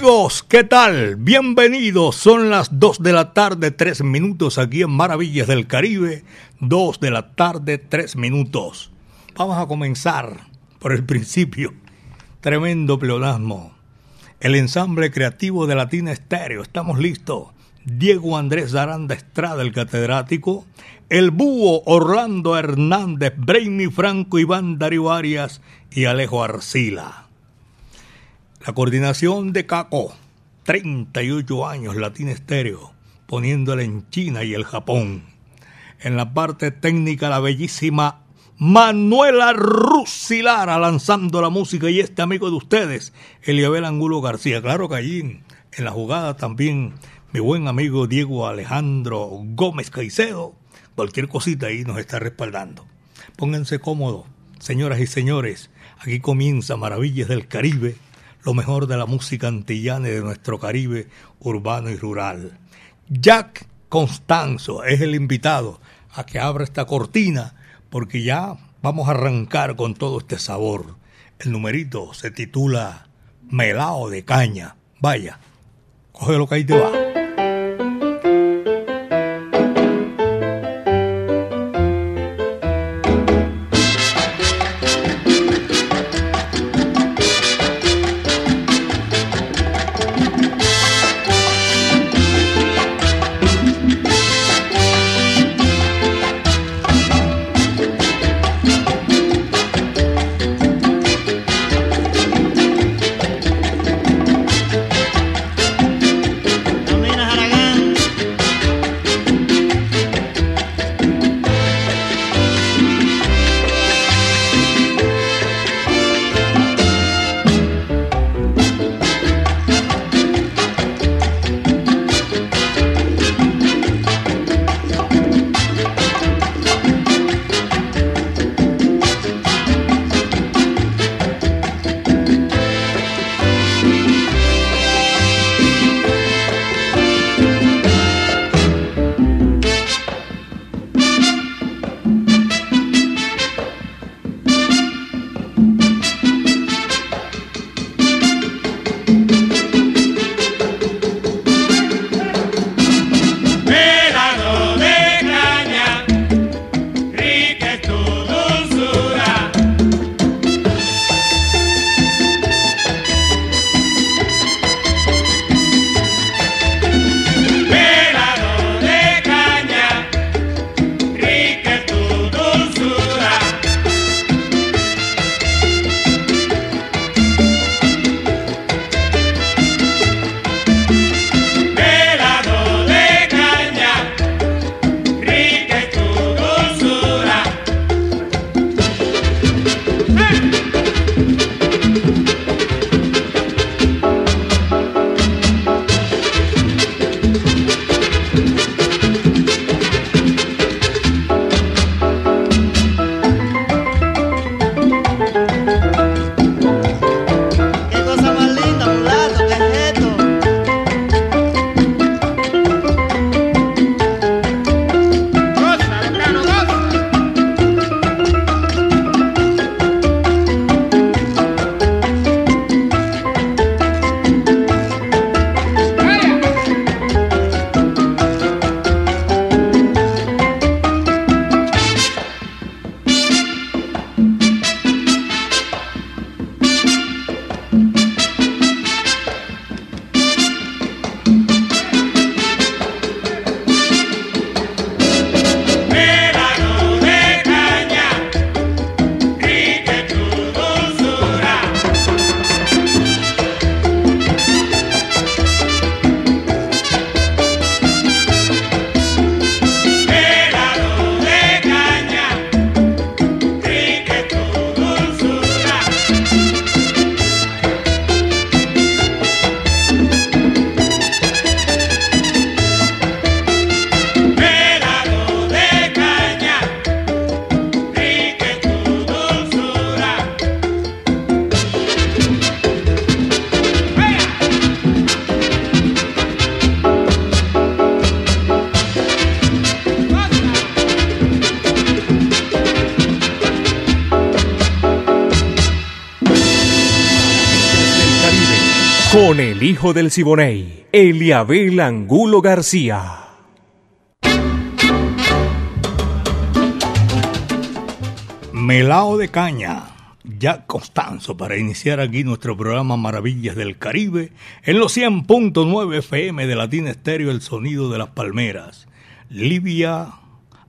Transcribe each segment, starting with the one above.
Amigos, ¿qué tal? Bienvenidos. Son las 2 de la tarde, 3 minutos aquí en Maravillas del Caribe. 2 de la tarde, 3 minutos. Vamos a comenzar por el principio. Tremendo pleonasmo. El ensamble creativo de Latina Estéreo. Estamos listos. Diego Andrés Aranda Estrada, el catedrático. El búho Orlando Hernández, Brainy Franco, Iván Darío Arias y Alejo Arcila. La coordinación de Caco, 38 años, Latina Estéreo, poniéndole en China y el Japón. En la parte técnica, la bellísima Manuela Rusilara lanzando la música y este amigo de ustedes, Eliabel Angulo García. Claro que allí en la jugada también mi buen amigo Diego Alejandro Gómez Caicedo. Cualquier cosita ahí nos está respaldando. Pónganse cómodos, señoras y señores. Aquí comienza Maravillas del Caribe lo mejor de la música antillana y de nuestro Caribe urbano y rural. Jack Constanzo es el invitado a que abra esta cortina porque ya vamos a arrancar con todo este sabor. El numerito se titula Melao de Caña. Vaya, coge lo que ahí te va. El hijo del Siboney, Eliabel Angulo García. Melao de caña, ya Constanzo, para iniciar aquí nuestro programa Maravillas del Caribe en los 100.9 FM de Latina Estéreo, el sonido de las palmeras. Livia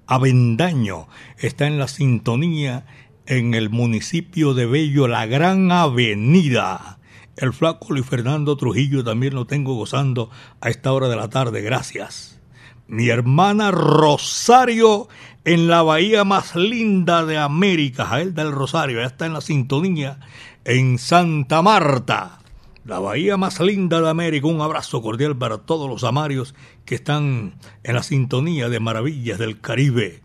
Avendaño está en la sintonía en el municipio de Bello, la Gran Avenida. El flaco Luis Fernando Trujillo también lo tengo gozando a esta hora de la tarde, gracias. Mi hermana Rosario en la bahía más linda de América, Jael del Rosario, ya está en la sintonía en Santa Marta, la bahía más linda de América. Un abrazo cordial para todos los amarios que están en la sintonía de Maravillas del Caribe.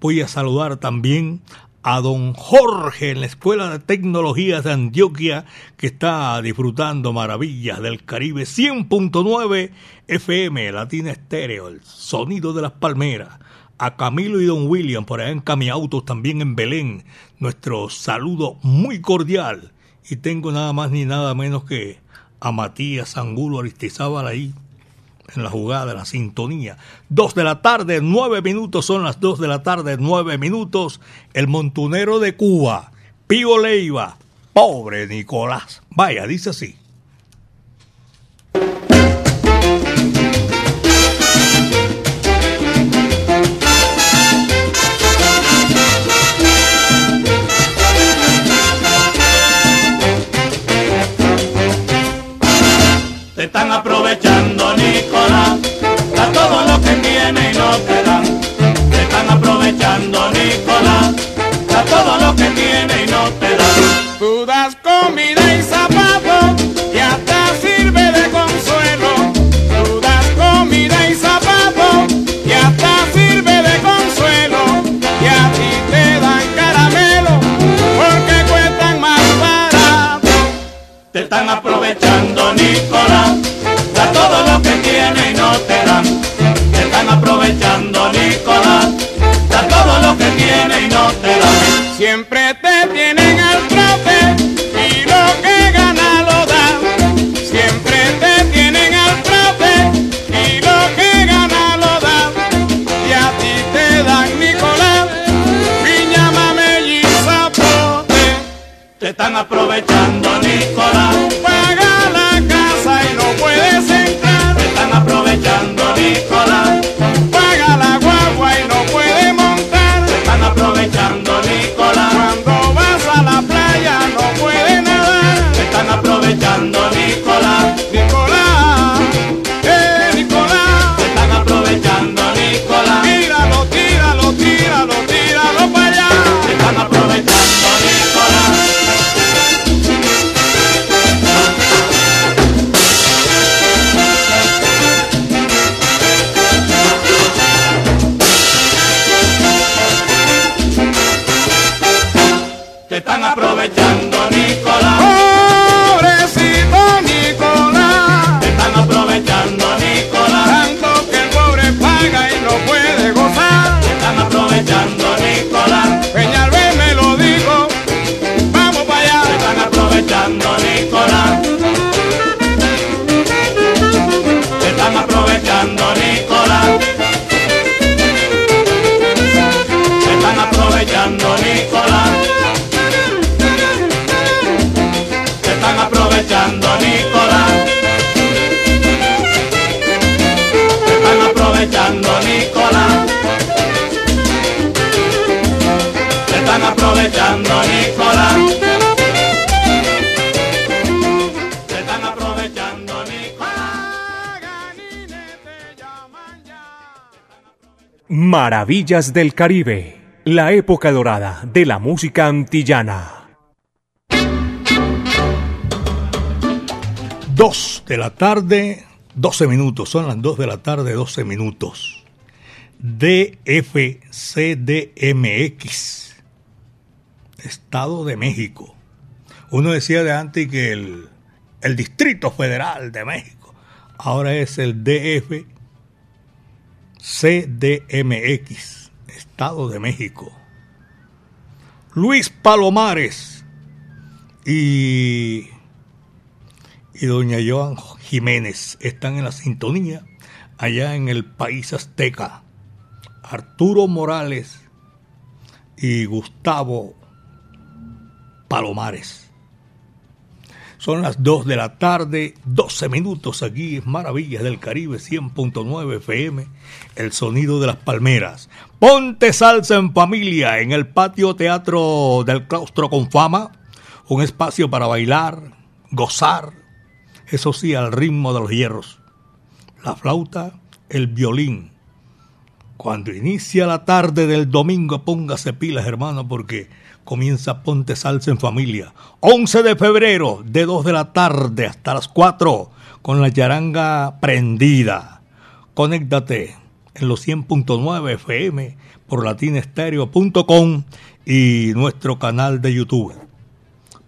Voy a saludar también a don Jorge en la Escuela de Tecnologías de Antioquia, que está disfrutando maravillas del Caribe 100.9 FM, Latina Estéreo, el sonido de las palmeras. A Camilo y don William, por allá en Camiautos, también en Belén, nuestro saludo muy cordial. Y tengo nada más ni nada menos que a Matías Angulo Aristizábal ahí, en la jugada, de la sintonía. Dos de la tarde, nueve minutos, son las dos de la tarde, nueve minutos. El montunero de Cuba, Pío Leiva, pobre Nicolás. Vaya, dice así. Te están aprovechando, Nicolás, a todo lo que tiene y no te dan. Te están aprovechando, Nicolás, a todo lo que tiene y no te dan. Tú das comida y zapato Maravillas del Caribe, la época dorada de la música antillana. Dos de la tarde, 12 minutos. Son las 2 de la tarde, 12 minutos. DFCDMX. Estado de México. Uno decía de antes que el, el Distrito Federal de México. Ahora es el DF CDMX, Estado de México. Luis Palomares y, y doña Joan Jiménez están en la sintonía allá en el país azteca. Arturo Morales y Gustavo Palomares. Son las 2 de la tarde, 12 minutos aquí en Maravillas del Caribe 100.9 FM, el sonido de las palmeras. Ponte salsa en familia en el patio teatro del claustro con fama, un espacio para bailar, gozar, eso sí, al ritmo de los hierros. La flauta, el violín. Cuando inicia la tarde del domingo, póngase pilas, hermano, porque comienza Ponte Salsa en Familia. 11 de febrero, de 2 de la tarde hasta las 4, con la yaranga prendida. Conéctate en los 100.9 FM por latinestereo.com y nuestro canal de YouTube.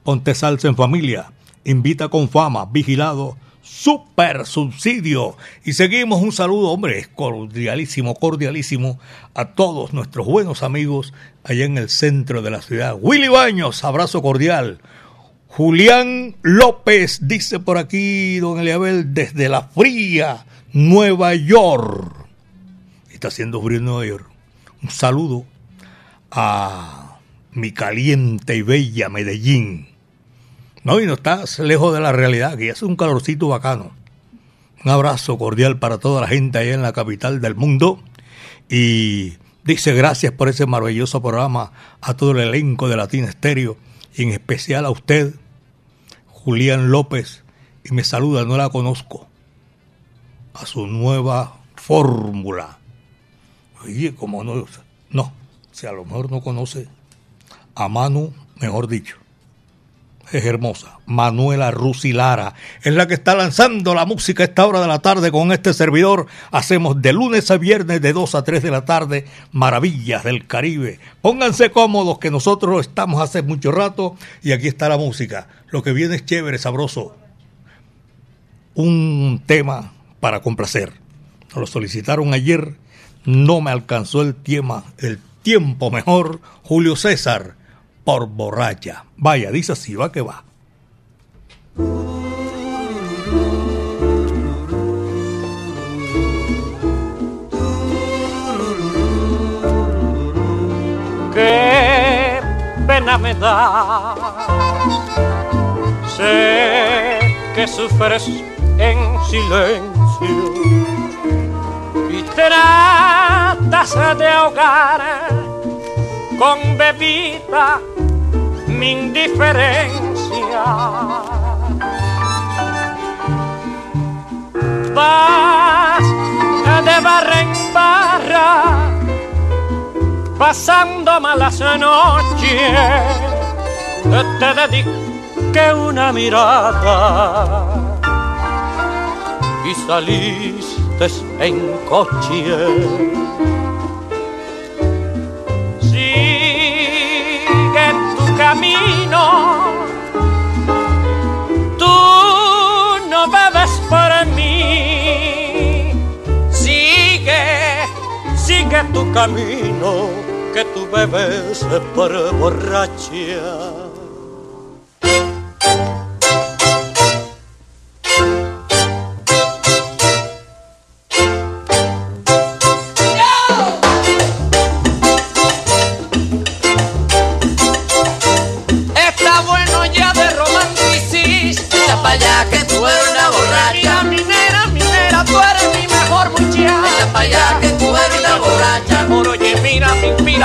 Ponte Salsa en Familia, invita con fama, vigilado super subsidio. Y seguimos un saludo, hombre, cordialísimo, cordialísimo a todos nuestros buenos amigos allá en el centro de la ciudad. Willy Baños, abrazo cordial. Julián López, dice por aquí don Eliabel, desde la fría Nueva York. Está haciendo frío en Nueva York. Un saludo a mi caliente y bella Medellín no, y no estás lejos de la realidad, que es un calorcito bacano. Un abrazo cordial para toda la gente allá en la capital del mundo. Y dice gracias por ese maravilloso programa a todo el elenco de Latina Estéreo y en especial a usted, Julián López. Y me saluda, no la conozco, a su nueva fórmula. Oye, como no, no, si a lo mejor no conoce a Manu, mejor dicho es hermosa. Manuela Rusilara es la que está lanzando la música a esta hora de la tarde con este servidor. Hacemos de lunes a viernes de 2 a 3 de la tarde maravillas del Caribe. Pónganse cómodos que nosotros estamos hace mucho rato y aquí está la música. Lo que viene es chévere, sabroso. Un tema para complacer. Nos lo solicitaron ayer, no me alcanzó el tema, el tiempo mejor. Julio César por borracha. Vaya, dice así, va que va. Qué pena me da. Sé que sufres en silencio y tratas de ahogar con bebida mi indiferencia. Vas de barra en barra, pasando malas noches, te dediqué una mirada y saliste en coche camino, que tú bebes por borracha.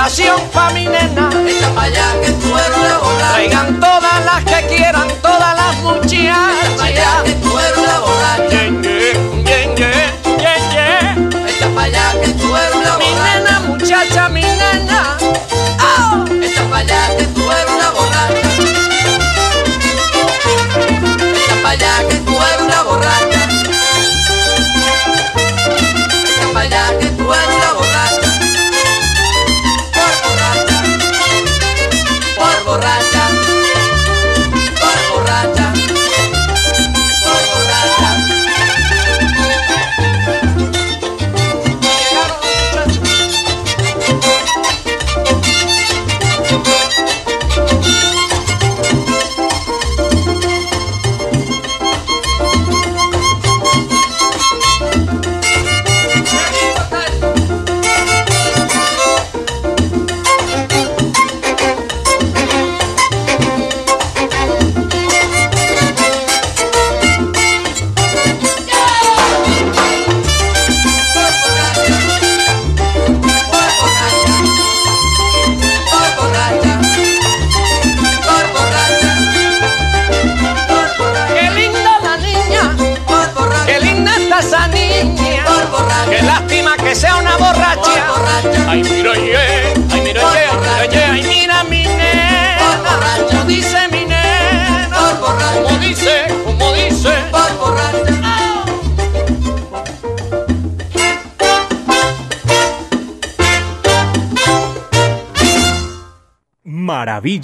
Inspiración pa' mi nena. Echa pa' allá que tú eres una borracha. Traigan todas las que quieran, todas las muchachas. Echa pa' allá que tú eres una borracha.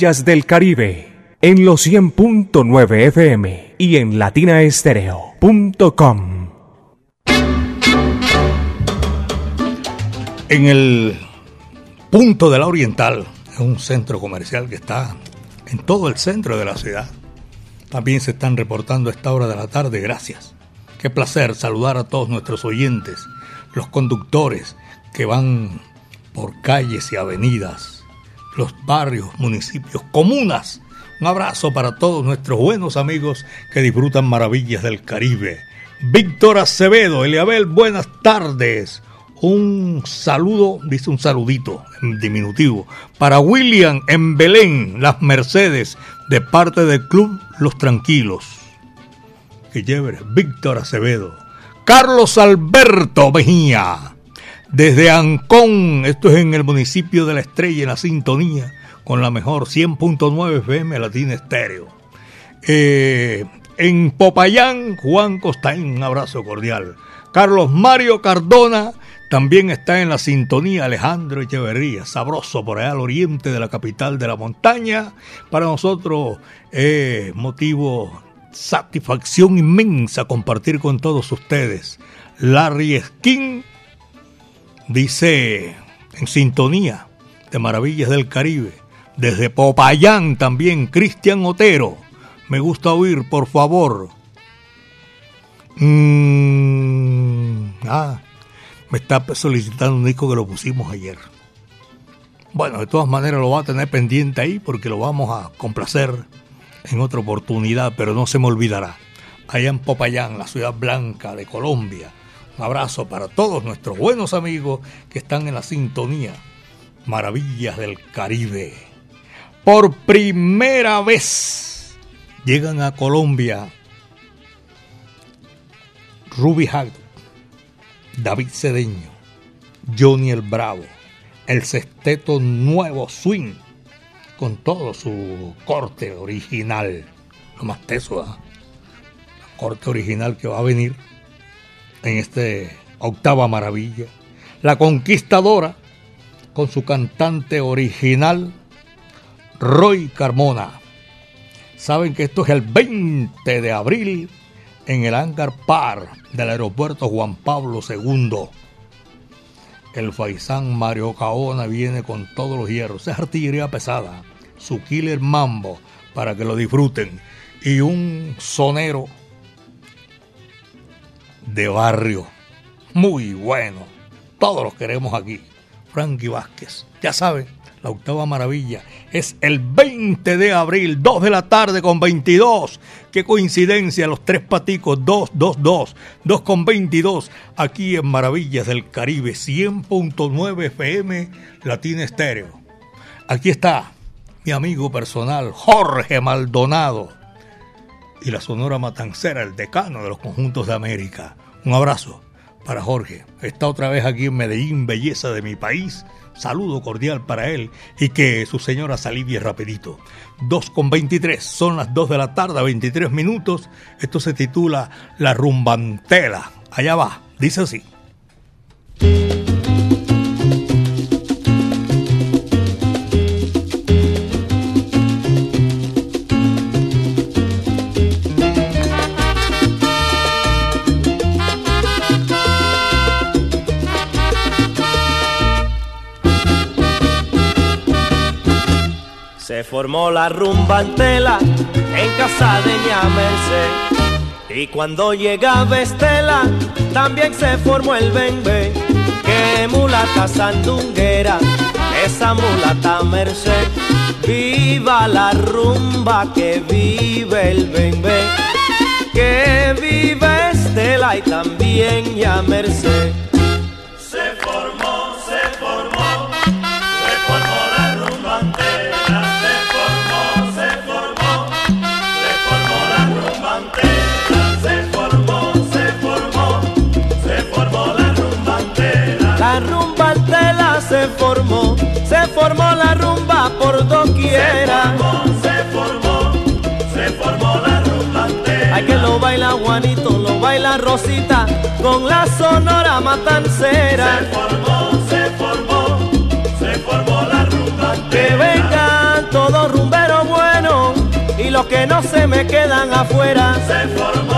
Del Caribe en los 100.9 FM y en latinaestereo.com. En el punto de la Oriental, es un centro comercial que está en todo el centro de la ciudad. También se están reportando a esta hora de la tarde, gracias. Qué placer saludar a todos nuestros oyentes, los conductores que van por calles y avenidas, los barrios, municipios, comunas. Un abrazo para todos nuestros buenos amigos que disfrutan maravillas del Caribe. Víctor Acevedo, Eliabel, buenas tardes. Un saludo, dice un saludito en diminutivo, para William en Belén, Las Mercedes, de parte del Club Los Tranquilos. Que chévere, Víctor Acevedo. Carlos Alberto Mejía, desde Ancón, esto es en el municipio de La Estrella, en la sintonía, con la mejor 100.9 FM Latina Estéreo. Eh, en Popayán, Juan Costaín, un abrazo cordial. Carlos Mario Cardona también está en la sintonía Alejandro Echeverría, sabroso por allá al oriente de la capital de la montaña. Para nosotros es motivo satisfacción inmensa compartir con todos ustedes. Larry Skin dice en sintonía de Maravillas del Caribe. Desde Popayán también, Cristian Otero. Me gusta oír, por favor. Mm, ah, me está solicitando un disco que lo pusimos ayer. Bueno, de todas maneras lo va a tener pendiente ahí porque lo vamos a complacer en otra oportunidad, pero no se me olvidará. Allá en Popayán, la ciudad blanca de Colombia. Un abrazo para todos nuestros buenos amigos que están en la sintonía. Maravillas del Caribe. Por primera vez llegan a Colombia Ruby Hag, David Cedeño, Johnny el Bravo, el sexteto Nuevo Swing, con todo su corte original, lo más teso, ¿eh? la corte original que va a venir en este octava maravilla. La Conquistadora, con su cantante original, Roy Carmona. Saben que esto es el 20 de abril en el hangar par del aeropuerto Juan Pablo II. El faisán Mario Caona viene con todos los hierros. Es artillería pesada. Su killer mambo para que lo disfruten. Y un sonero de barrio. Muy bueno. Todos los queremos aquí. Frankie Vázquez. Ya saben, la octava maravilla es el 20 de abril, 2 de la tarde con 22. Qué coincidencia, los tres paticos, 2, 2, 2, 2 con 22, aquí en Maravillas del Caribe, 100.9 FM, Latina Estéreo. Aquí está mi amigo personal, Jorge Maldonado, y la Sonora Matancera, el decano de los conjuntos de América. Un abrazo para Jorge. Está otra vez aquí en Medellín, belleza de mi país. Saludo cordial para él y que su señora se alivie rapidito. 2 con 23, son las 2 de la tarde, 23 minutos. Esto se titula La Rumbantela. Allá va, dice así. Se formó la rumba entela en casa de ña. Y cuando llegaba Estela, también se formó el bembe. Que mulata sandunguera, esa mulata Merced. Viva la rumba, que vive el bembe. Que vive Estela y también ya Merced. Formó, se formó la rumba por doquiera. Se formó, se formó, la rumba entera. Hay que lo baila Juanito, lo baila Rosita, con la sonora matancera. Se formó, se formó, se formó la rumba entera. Que vengan todos rumberos buenos y los que no se me quedan afuera. Se formó,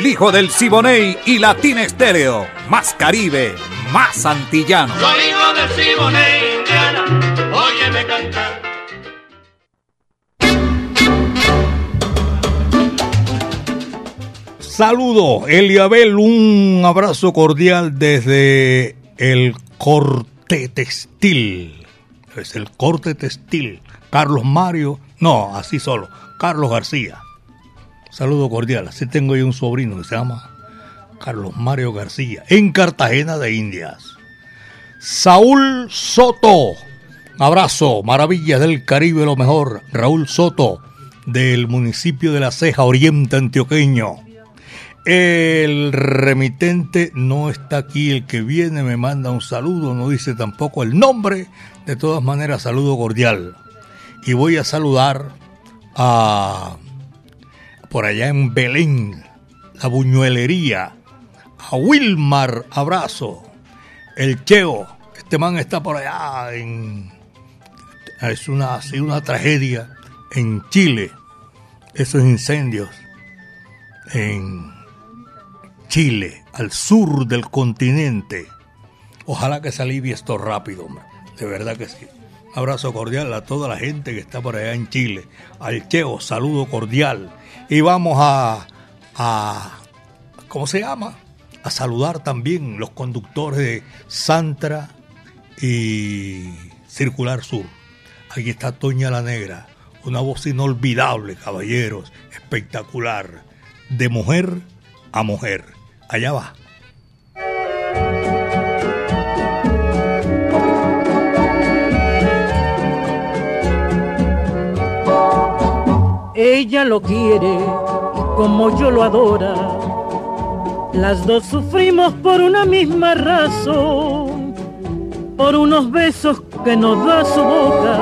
El hijo del Siboney y Latina Estéreo. Más Caribe, más antillano. Soy hijo del Siboney, Indiana, óyeme cantar. Saludo, Eliabel, un abrazo cordial desde el corte textil. Es el corte textil. Carlos Mario, no, así solo, Carlos García. Saludo cordial, así tengo yo un sobrino que se llama Carlos Mario García, en Cartagena de Indias. Saúl Soto, abrazo, maravillas del Caribe, lo mejor. Raúl Soto, del municipio de La Ceja, Oriente Antioqueño. El remitente no está aquí, el que viene me manda un saludo, no dice tampoco el nombre, de todas maneras saludo cordial. Y voy a saludar a por allá en Belén, la buñuelería, a Wilmar, abrazo, el Cheo, este man está por allá en... Es una, ha sido una tragedia en Chile, esos incendios en Chile, al sur del continente. Ojalá que se alivie esto rápido, de verdad que sí. Abrazo cordial a toda la gente que está por allá en Chile. Al Cheo, saludo cordial. Y vamos a, a ¿cómo se llama? A saludar también los conductores de Santra, y Circular Sur. Aquí está Toña la Negra, una voz inolvidable, caballeros, espectacular, de mujer a mujer. Allá va. Ella lo quiere como yo lo adora. Las dos sufrimos por una misma razón, por unos besos que nos da su boca,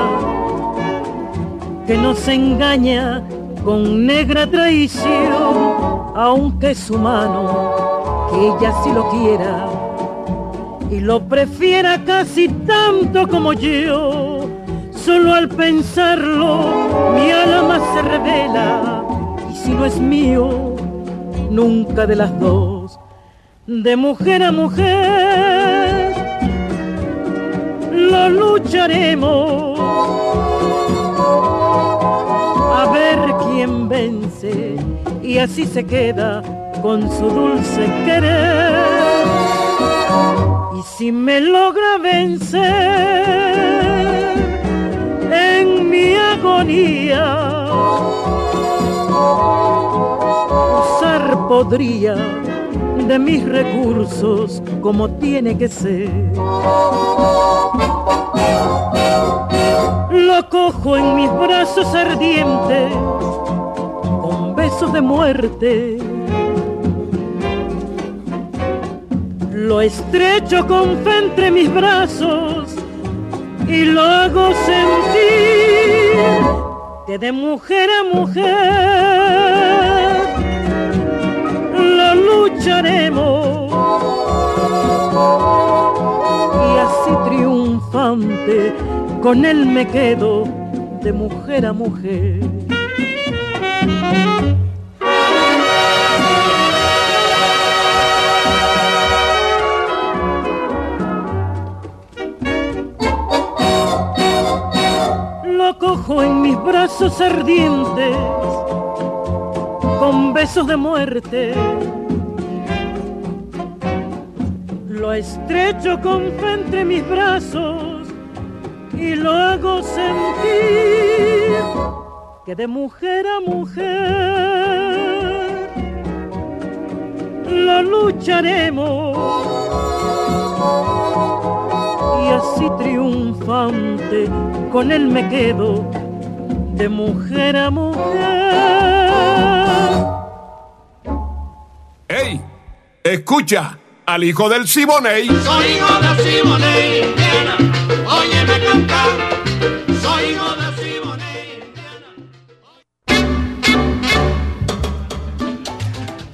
que nos engaña con negra traición, aunque es humano, que ella sí lo quiera y lo prefiera casi tanto como yo. Solo al pensarlo mi alma se revela y si no es mío, nunca de las dos, de mujer a mujer, lo lucharemos a ver quién vence y así se queda con su dulce querer. Y si me logra vencer en usar podría de mis recursos como tiene que ser. Lo cojo en mis brazos ardientes besos de muerte. Lo estrecho con fe entre mis brazos y lo hago sentir que de mujer a mujer lo lucharemos y así triunfante con él me quedo de mujer a mujer. Cojo en mis brazos ardientes con besos de muerte. Lo estrecho con fe entre mis brazos y lo hago sentir que de mujer a mujer lo lucharemos y así triunfante con él me quedo de mujer a mujer. ¡Ey! Escucha al hijo del Siboney. Soy hijo del Siboney, Indiana. Óyeme cantar. Soy hijo del Siboney, Indiana.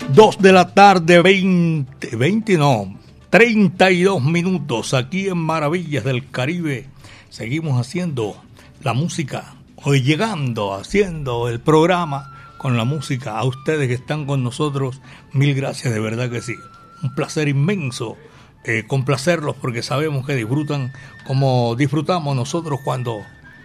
Dos de la tarde, 20, 20 no, 32 minutos aquí en Maravillas del Caribe seguimos haciendo la música, hoy llegando, haciendo el programa con la música. A ustedes que están con nosotros, mil gracias, de verdad que sí. Un placer inmenso eh, complacerlos porque sabemos que disfrutan como disfrutamos nosotros cuando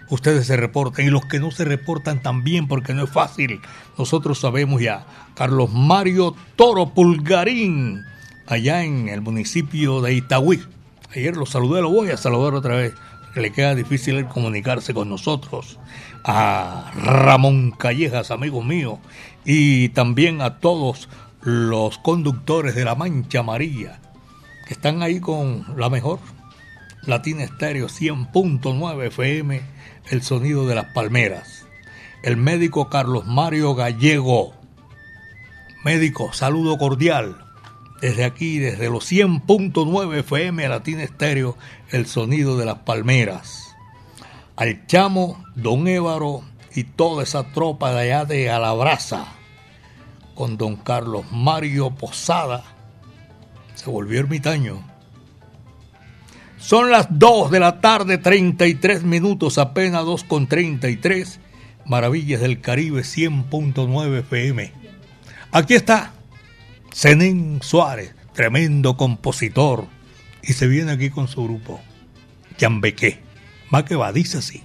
ustedes se reportan y los que no se reportan también porque no es fácil. Nosotros sabemos ya. Carlos Mario Toro Pulgarín, allá en el municipio de Itagüí. Ayer lo saludé, lo voy a saludar otra vez le queda difícil comunicarse con nosotros, a Ramón Callejas, amigo mío, y también a todos los conductores de la Mancha Amarilla, que están ahí con la mejor, Latina Estéreo 100.9 FM, el sonido de las palmeras. El médico Carlos Mario Gallego. Médico, saludo cordial desde aquí, desde los 100.9 FM Latina Estéreo, el sonido de las palmeras. Al chamo, don Évaro y toda esa tropa de allá de Alabraza, con don Carlos Mario Posada, se volvió ermitaño. Son las 2 de la tarde, 33 minutos, apenas 2 con 33. Maravillas del Caribe 100.9 FM. Aquí está Zenén Suárez, tremendo compositor, y se viene aquí con su grupo, Yambeque. Más que va, dice así.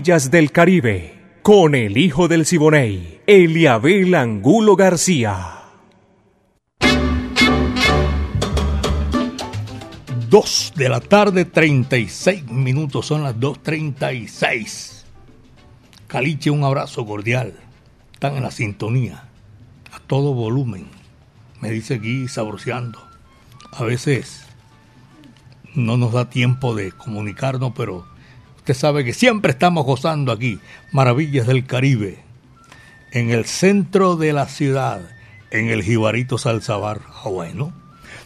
Del Caribe, con el hijo del Siboney, Eliabel Angulo García. Dos de la tarde, 36 minutos, son las 2.36. Caliche, un abrazo cordial. Están en la sintonía, a todo volumen. Me dice aquí saboreando. A veces no nos da tiempo de comunicarnos, pero usted sabe que siempre estamos gozando aquí, Maravillas del Caribe, en el centro de la ciudad, en el Jibarito Salzabar. Ah, bueno.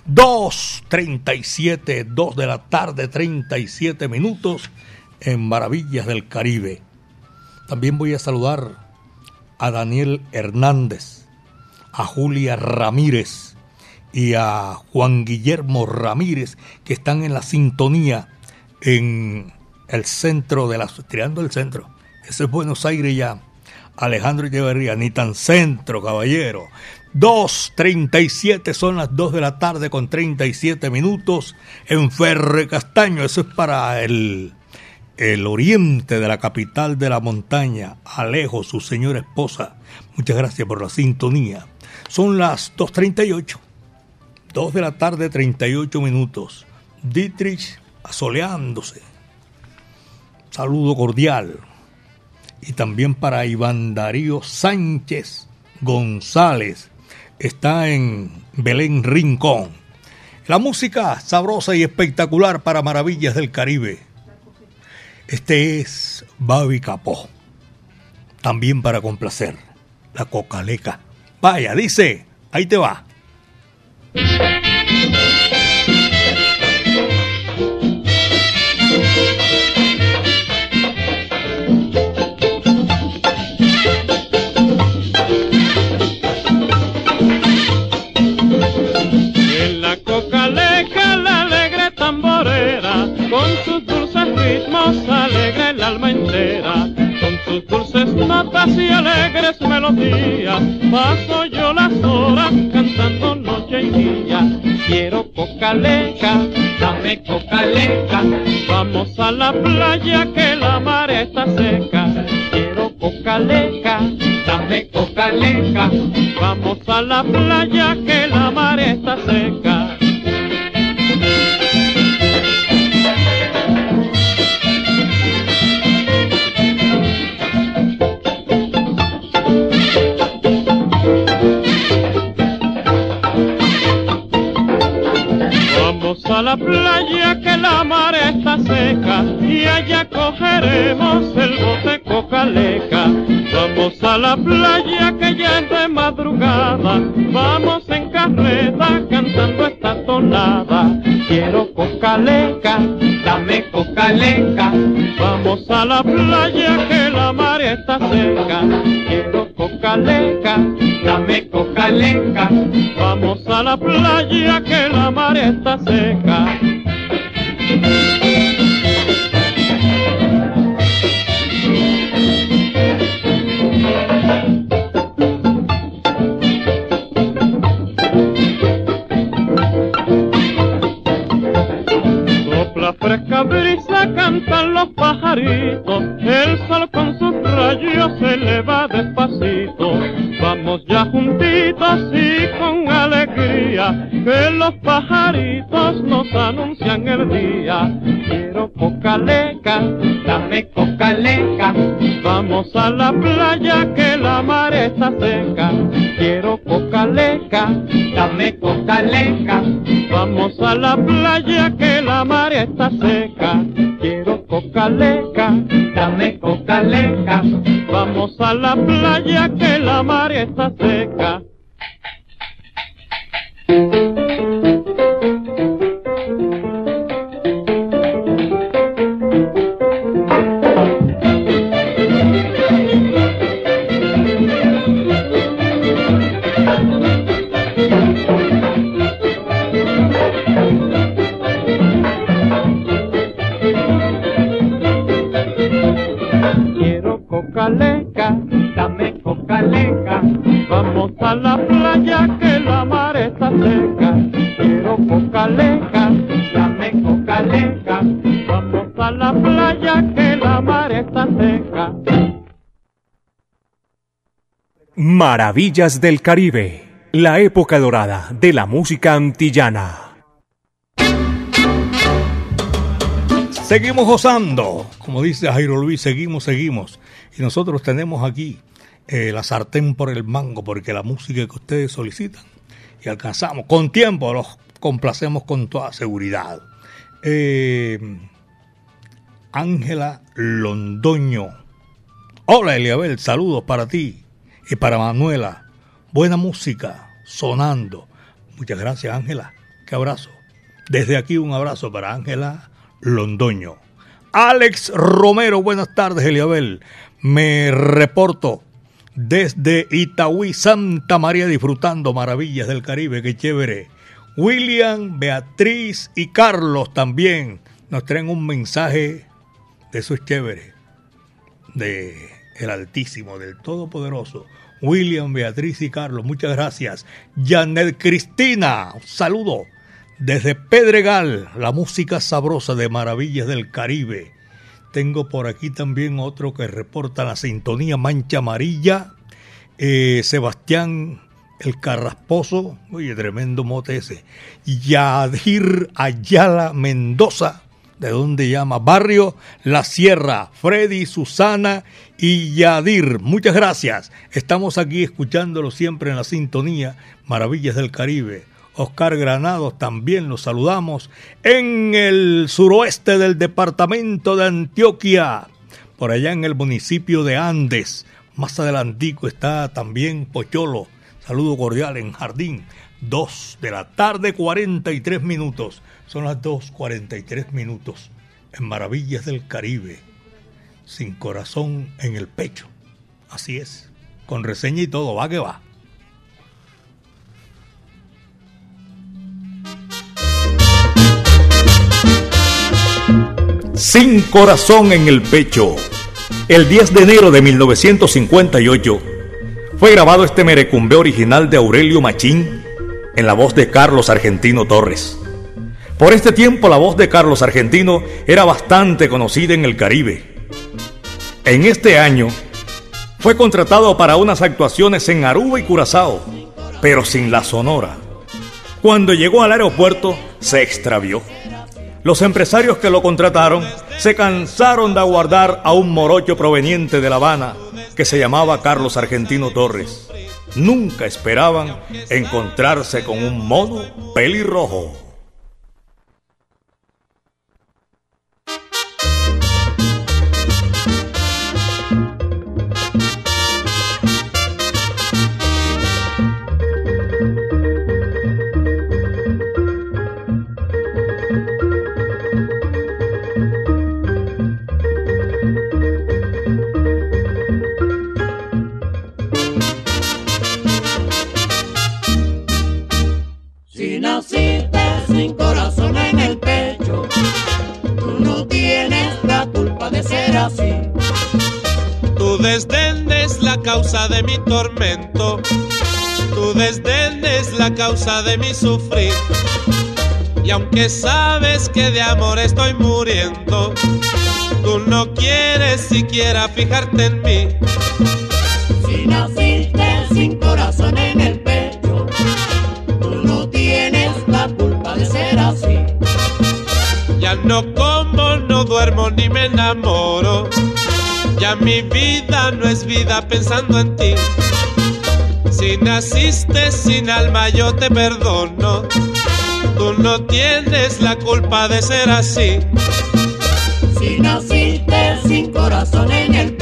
2.37, 2 de la tarde, 37 minutos en Maravillas del Caribe. También voy a saludar a Daniel Hernández, a Julia Ramírez y a Juan Guillermo Ramírez, que están en la sintonía en el centro de la... tirando el centro. Ese es Buenos Aires ya. Alejandro Echeverría, ni tan centro, caballero. 2.37 son las 2 de la tarde con 37 minutos en Ferre Castaño. Eso es para el, el oriente de la capital de la montaña, Alejo, su señora esposa. Muchas gracias por la sintonía. Son las 2.38. 2 de la tarde, 38 minutos. Dietrich asoleándose. Saludo cordial. Y también para Iván Darío Sánchez González. Está en Belén Rincón. La música sabrosa y espectacular para Maravillas del Caribe. Este es Babi Capó. También para complacer. La cocaleca. Vaya, dice, ahí te va. Ritmos alegra el alma entera. Con sus dulces notas y alegres melodías, paso yo las horas cantando noche y día. Quiero cocaleca, dame cocaleca, vamos a la playa que la marea está seca. Quiero cocaleca, dame cocaleca, vamos a la playa que la marea está seca. A la playa que la marea está seca y allá cogeremos el bote cocaleca. Vamos a la playa que ya es de madrugada, vamos en carreta cantando esta tonada. Quiero cocaleca, dame cocaleca. Vamos a la playa que la marea está seca. Quiero cocaleca, dame cocaleca. Vamos a la playa que la marea está seca. Sopla fresca brisa, cantan los pajaritos, el sol con sus rayos se eleva despacito. Que los pajaritos nos anuncian el día. Quiero cocaleca, dame cocaleca, vamos a la playa que la mar está seca. Quiero cocaleca, dame cocaleca, vamos a la playa que la mar está seca. Quiero cocaleca, dame cocaleca, vamos a la playa que la mar está seca. Maravillas del Caribe, la época dorada de la música antillana. Seguimos gozando, como dice Jairo Luis, seguimos, seguimos. Y nosotros tenemos aquí eh, la sartén por el mango, porque la música que ustedes solicitan y alcanzamos con tiempo, los complacemos con toda seguridad. Eh, Ángela Londoño. Hola Eliabel, saludos para ti y para Manuela. Buena música sonando. Muchas gracias Ángela. Qué abrazo. Desde aquí un abrazo para Ángela Londoño. Alex Romero, buenas tardes, Eliabel. Me reporto desde Itaúí, Santa María, disfrutando maravillas del Caribe, qué chévere. William, Beatriz y Carlos también nos traen un mensaje de esos chévere, de el Altísimo, del Todopoderoso. William, Beatriz y Carlos, muchas gracias. Janet Cristina, saludo desde Pedregal, la música sabrosa de Maravillas del Caribe. Tengo por aquí también otro que reporta la sintonía Mancha Amarilla. Eh, Sebastián el Carrasposo, oye, tremendo mote ese. Yadir Ayala Mendoza, de donde llama Barrio La Sierra, Freddy, Susana y Yadir. Muchas gracias. Estamos aquí escuchándolo siempre en la sintonía Maravillas del Caribe. Oscar Granados también los saludamos en el suroeste del departamento de Antioquia, por allá en el municipio de Andes. Más adelantico está también Pocholo. Saludo cordial en Jardín. 2 de la tarde, 43 minutos. Son las 2.43 minutos en Maravillas del Caribe. Sin corazón en el pecho. Así es. Con reseña y todo, va que va. Sin corazón en el pecho. El 10 de enero de 1958 fue grabado este merecumbe original de Aurelio Machín en la voz de Carlos Argentino Torres. Por este tiempo la voz de Carlos Argentino era bastante conocida en el Caribe. En este año fue contratado para unas actuaciones en Aruba y Curazao, pero sin la sonora. Cuando llegó al aeropuerto se extravió. Los empresarios que lo contrataron se cansaron de aguardar a un morocho proveniente de La Habana que se llamaba Carlos Argentino Torres. Nunca esperaban encontrarse con un mono pelirrojo. Causa de mi tormento, tu desdén es la causa de mi sufrir. Y aunque sabes que de amor estoy muriendo, tú no quieres siquiera fijarte en mí. Si naciste sin corazón en el pecho, tú no tienes la culpa de ser así. Ya no como, no duermo ni me enamoro mi vida no es vida pensando en ti. Si naciste sin alma yo te perdono. Tú no tienes la culpa de ser así. Si naciste sin corazón en el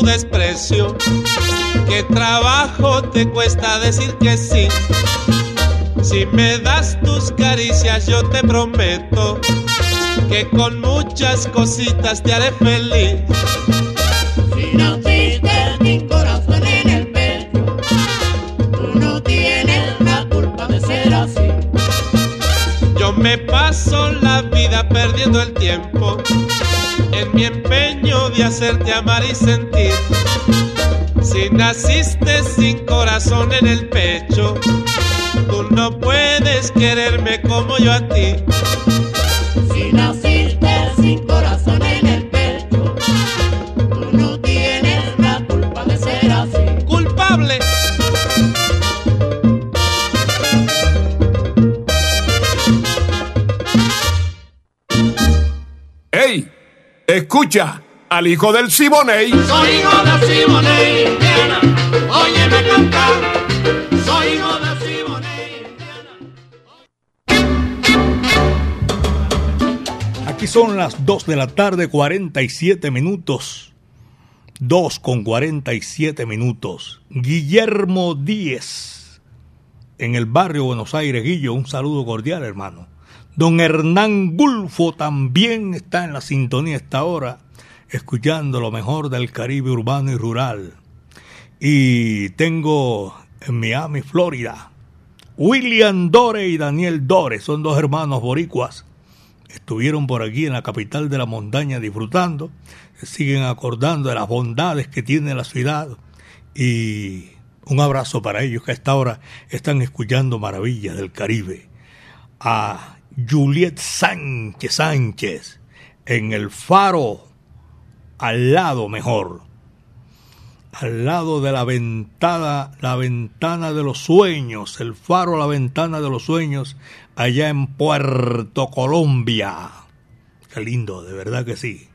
tu desprecio. ¿Qué trabajo te cuesta decir que sí? Si me das tus caricias, yo te prometo que con muchas cositas te haré feliz. Si naciste sin corazón en el pecho, tú no tienes la culpa de ser así. Yo me paso la vida perdiendo el tiempo en mi empeño de hacerte amar y sentir. Si naciste sin corazón en el pecho, tú no puedes quererme como yo a ti. Si naciste sin corazón en el pecho, tú no tienes la culpa de ser así. Culpable. ¡Ey! Escucha al hijo del Siboney. Soy hijo de Siboney, Indiana. Óyeme cantar. Soy hijo de Siboney. Aquí son las 2 de la tarde, 47 minutos. 2 con 47 minutos. Guillermo Díez, en el barrio Buenos Aires, Guillo, un saludo cordial, hermano. Don Hernán Gulfo también está en la sintonía esta hora, escuchando lo mejor del Caribe urbano y rural. Y tengo en Miami, Florida, William Dore y Daniel Dore, son dos hermanos boricuas. Estuvieron por aquí en la capital de la montaña disfrutando, se siguen acordando de las bondades que tiene la ciudad y un abrazo para ellos que a esta hora están escuchando maravillas del Caribe. A Juliet Sánchez Sánchez en el faro al lado mejor. Al lado de la ventana la ventana de los sueños el faro la ventana de los sueños allá en Puerto Colombia. Qué lindo de verdad que sí.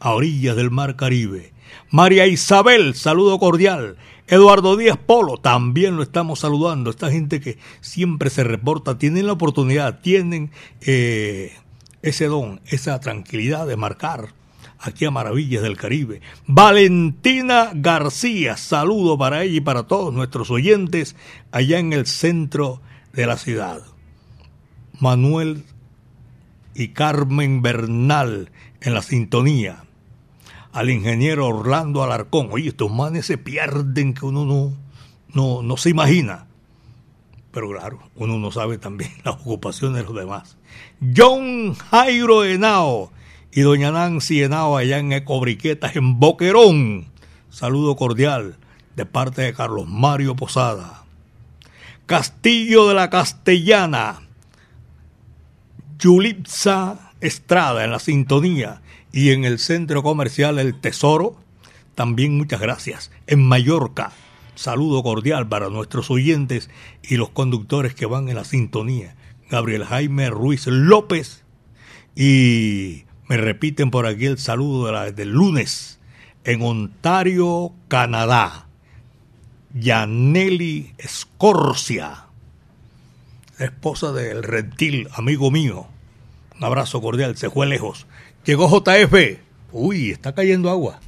A orillas del mar Caribe. María Isabel saludo cordial. Eduardo Díaz Polo, también lo estamos saludando. Esta gente que siempre se reporta, tienen la oportunidad, tienen eh, ese don, esa tranquilidad de marcar aquí a Maravillas del Caribe. Valentina García, saludo para ella y para todos nuestros oyentes allá en el centro de la ciudad. Manuel y Carmen Bernal en la sintonía al ingeniero Orlando Alarcón. Oye, estos manes se pierden que uno no, no, no se imagina. Pero claro, uno no sabe también las ocupaciones de los demás. John Jairo Henao y doña Nancy Henao allá en Ecobriquetas, en Boquerón. Saludo cordial de parte de Carlos Mario Posada. Castillo de la Castellana. Yulipsa Estrada en la sintonía y en el centro comercial El Tesoro. También muchas gracias. En Mallorca, saludo cordial para nuestros oyentes y los conductores que van en la sintonía. Gabriel Jaime Ruiz López. Y me repiten por aquí el saludo de la, del lunes en Ontario, Canadá. Yaneli Escorcia, esposa del reptil, amigo mío. Un abrazo cordial, se fue lejos. Llegó JF. Uy, está cayendo agua.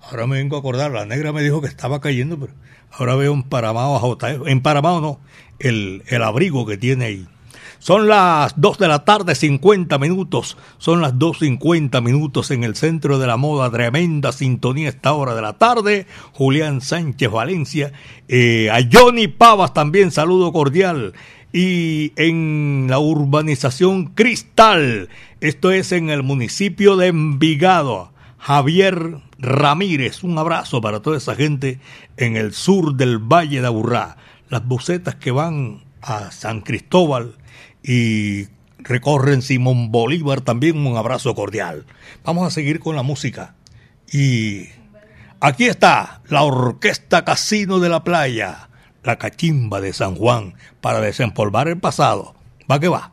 Ahora me vengo a acordar, la negra me dijo que estaba cayendo, pero ahora veo emparamado a JF. Emparamado no, el, el abrigo que tiene ahí. Son las 2 de la tarde, 50 minutos. Son las 2.50 minutos en el centro de la moda. Tremenda sintonía esta hora de la tarde. Julián Sánchez Valencia. Eh, a Johnny Pavas también saludo cordial. Y en la urbanización Cristal. Esto es en el municipio de Envigado. Javier Ramírez. Un abrazo para toda esa gente en el sur del Valle de Aburrá. Las bucetas que van a San Cristóbal y recorren Simón Bolívar también un abrazo cordial. Vamos a seguir con la música. Y aquí está la Orquesta Casino de la Playa, la cachimba de San Juan, para desempolvar el pasado. Va que va.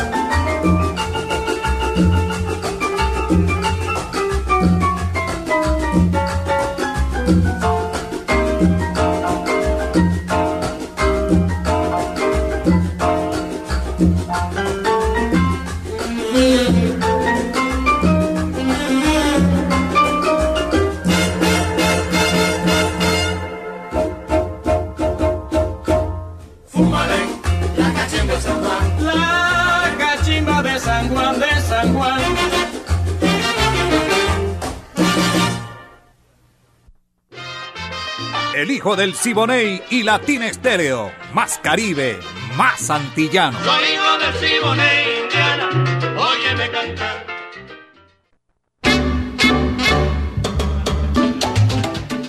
Hijo del Siboney y Latina Estéreo. Más Caribe, más antillano. Soy hijo del Siboney, Indiana. Óyeme cantar.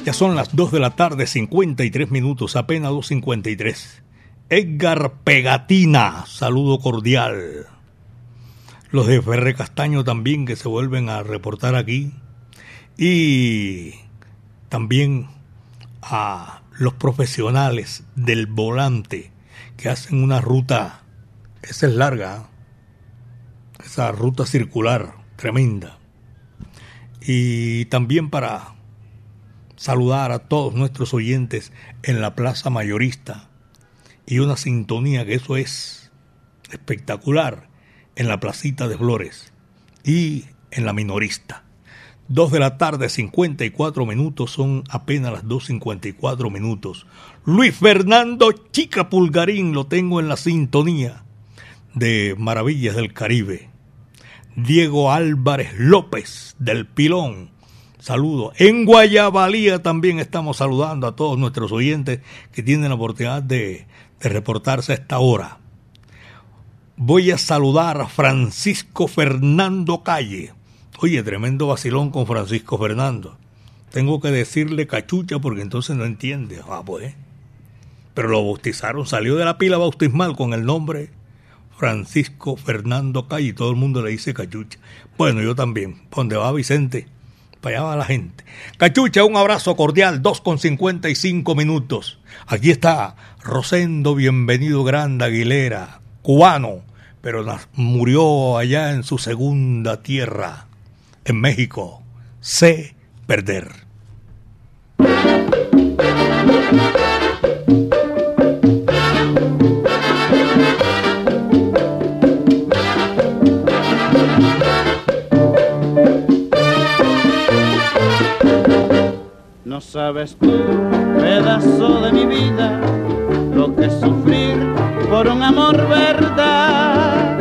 Ya son las 2 de la tarde, 53 minutos, apenas 2.53. Edgar Pegatina, saludo cordial. Los de Ferre Castaño también que se vuelven a reportar aquí. Y también a los profesionales del volante que hacen una ruta, esa es larga, ¿eh? esa ruta circular tremenda. Y también para saludar a todos nuestros oyentes en la Plaza Mayorista y una sintonía que eso es espectacular en la Placita de Flores y en la Minorista. 2 de la tarde, 54 minutos, son apenas las 2.54 minutos. Luis Fernando Chica Pulgarín lo tengo en la sintonía de Maravillas del Caribe. Diego Álvarez López del Pilón. Saludo. En Guayabalía también estamos saludando a todos nuestros oyentes que tienen la oportunidad de, de reportarse a esta hora. Voy a saludar a Francisco Fernando Calle. Oye, tremendo vacilón con Francisco Fernando. Tengo que decirle cachucha porque entonces no entiende. Ah, pues. Pero lo bautizaron, salió de la pila bautismal con el nombre Francisco Fernando Calle y todo el mundo le dice cachucha. Bueno, yo también. ¿Dónde va Vicente? Para allá va la gente. Cachucha, un abrazo cordial, 2 con 55 minutos. Aquí está Rosendo, bienvenido Grande Aguilera, cubano, pero murió allá en su segunda tierra, en México. Sé perder. No sabes tú, pedazo de mi vida, lo que sufrir por un amor verdad.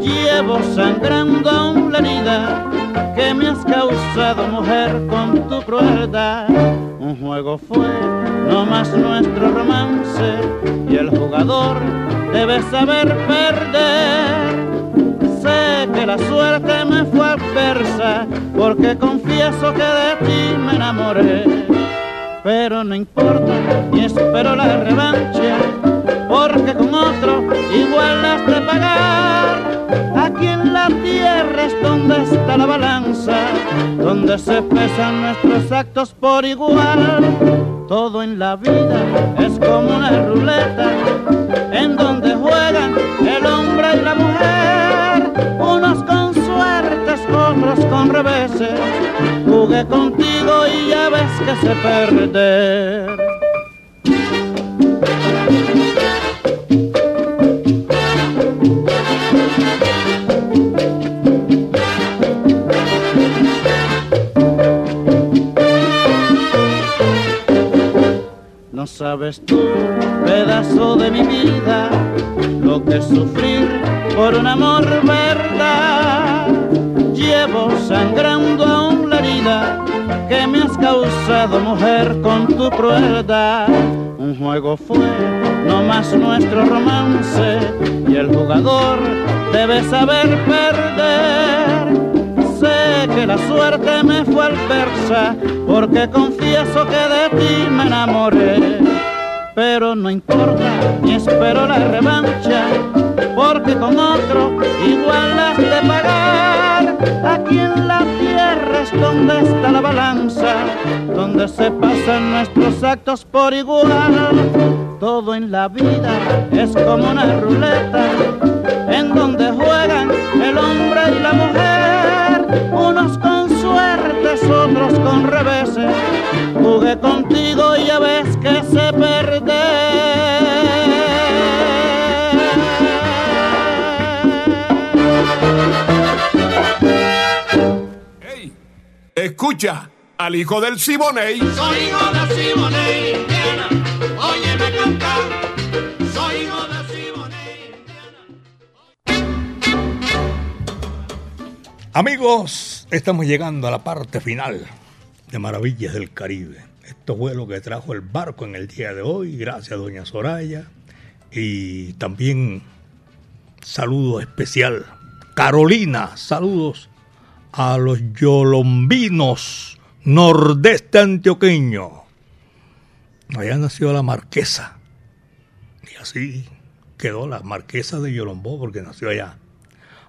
Llevo sangrando la herida que me has causado, mujer, con tu crueldad. Un juego fue no más nuestro romance y el jugador debe saber perder. Sé que la suerte me fue adversa porque confieso que de ti me enamoré. Pero no importa, ni espero la revancha porque con otro igual has la tierra es donde está la balanza, donde se pesan nuestros actos por igual. Todo en la vida es como una ruleta, en donde juegan el hombre y la mujer, unos con suertes, otros con reveses. Jugué contigo y ya ves que se perder. Sabes tú, pedazo de mi vida, lo que es sufrir por un amor verdad. Llevo sangrando aún la herida que me has causado, mujer, con tu crueldad. Un juego fue no más nuestro romance y el jugador debe saber perder. Que la suerte me fue al persa porque confieso que de ti me enamoré. Pero no importa, ni espero la revancha, porque con otro igual has de pagar. Aquí en la tierra es donde está la balanza, donde se pasan nuestros actos por igual. Todo en la vida es como una ruleta, en donde juegan el hombre y la mujer, unos con suertes, otros con reveses. Jugué contigo y ya ves que se Hey, escucha al hijo del Siboney. Soy hijo de Amigos, estamos llegando a la parte final de Maravillas del Caribe. Esto fue lo que trajo el barco en el día de hoy. Gracias, doña Soraya. Y también saludo especial. Carolina, saludos a los yolombinos nordeste antioqueño. Allá nació la marquesa. Y así quedó la marquesa de Yolombó porque nació allá.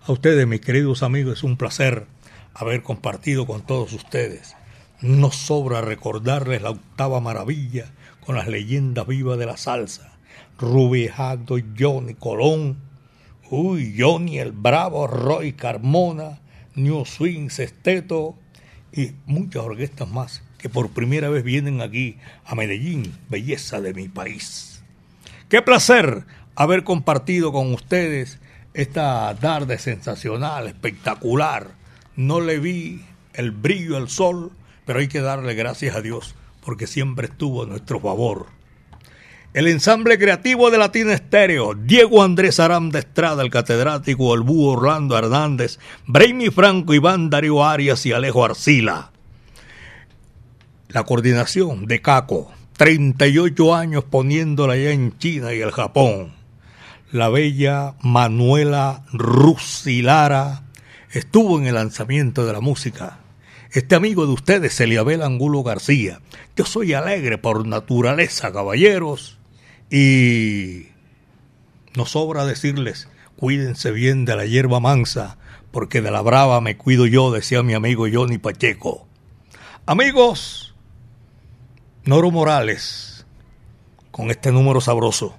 A ustedes, mis queridos amigos, es un placer haber compartido con todos ustedes. No sobra recordarles la octava maravilla con las leyendas vivas de la salsa. Rubí Jacto, Johnny Colón, uy, Johnny el Bravo, Roy Carmona, New Swing, Sesteto y muchas orquestas más que por primera vez vienen aquí a Medellín, belleza de mi país. Qué placer haber compartido con ustedes esta tarde sensacional, espectacular. No le vi el brillo al sol, pero hay que darle gracias a Dios porque siempre estuvo a nuestro favor. El ensamble creativo de Latina Estéreo, Diego Andrés Aranda Estrada, el catedrático, el búho Orlando Hernández, Brainy Franco, Iván Darío Arias y Alejo Arcila. La coordinación de Caco, 38 años poniéndola allá en China y el Japón. La bella Manuela Rusilara estuvo en el lanzamiento de la música. Este amigo de ustedes, Eliabel Angulo García. Yo soy alegre por naturaleza, caballeros. Y nos sobra decirles, cuídense bien de la hierba mansa, porque de la brava me cuido yo, decía mi amigo Johnny Pacheco. Amigos, Noro Morales, con este número sabroso.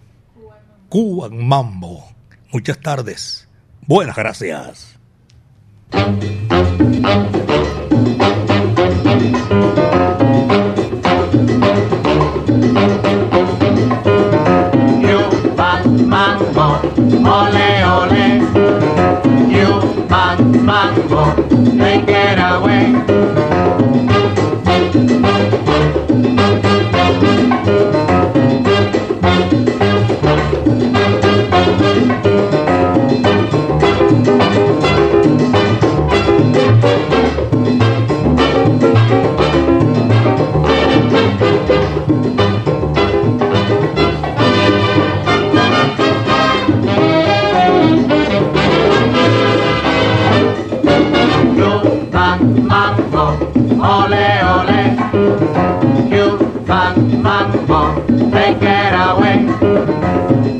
Cuban Mambo. Muchas tardes. Buenas gracias. Mambo, ole ole. Cuban Mambo, take it away. Yahweh.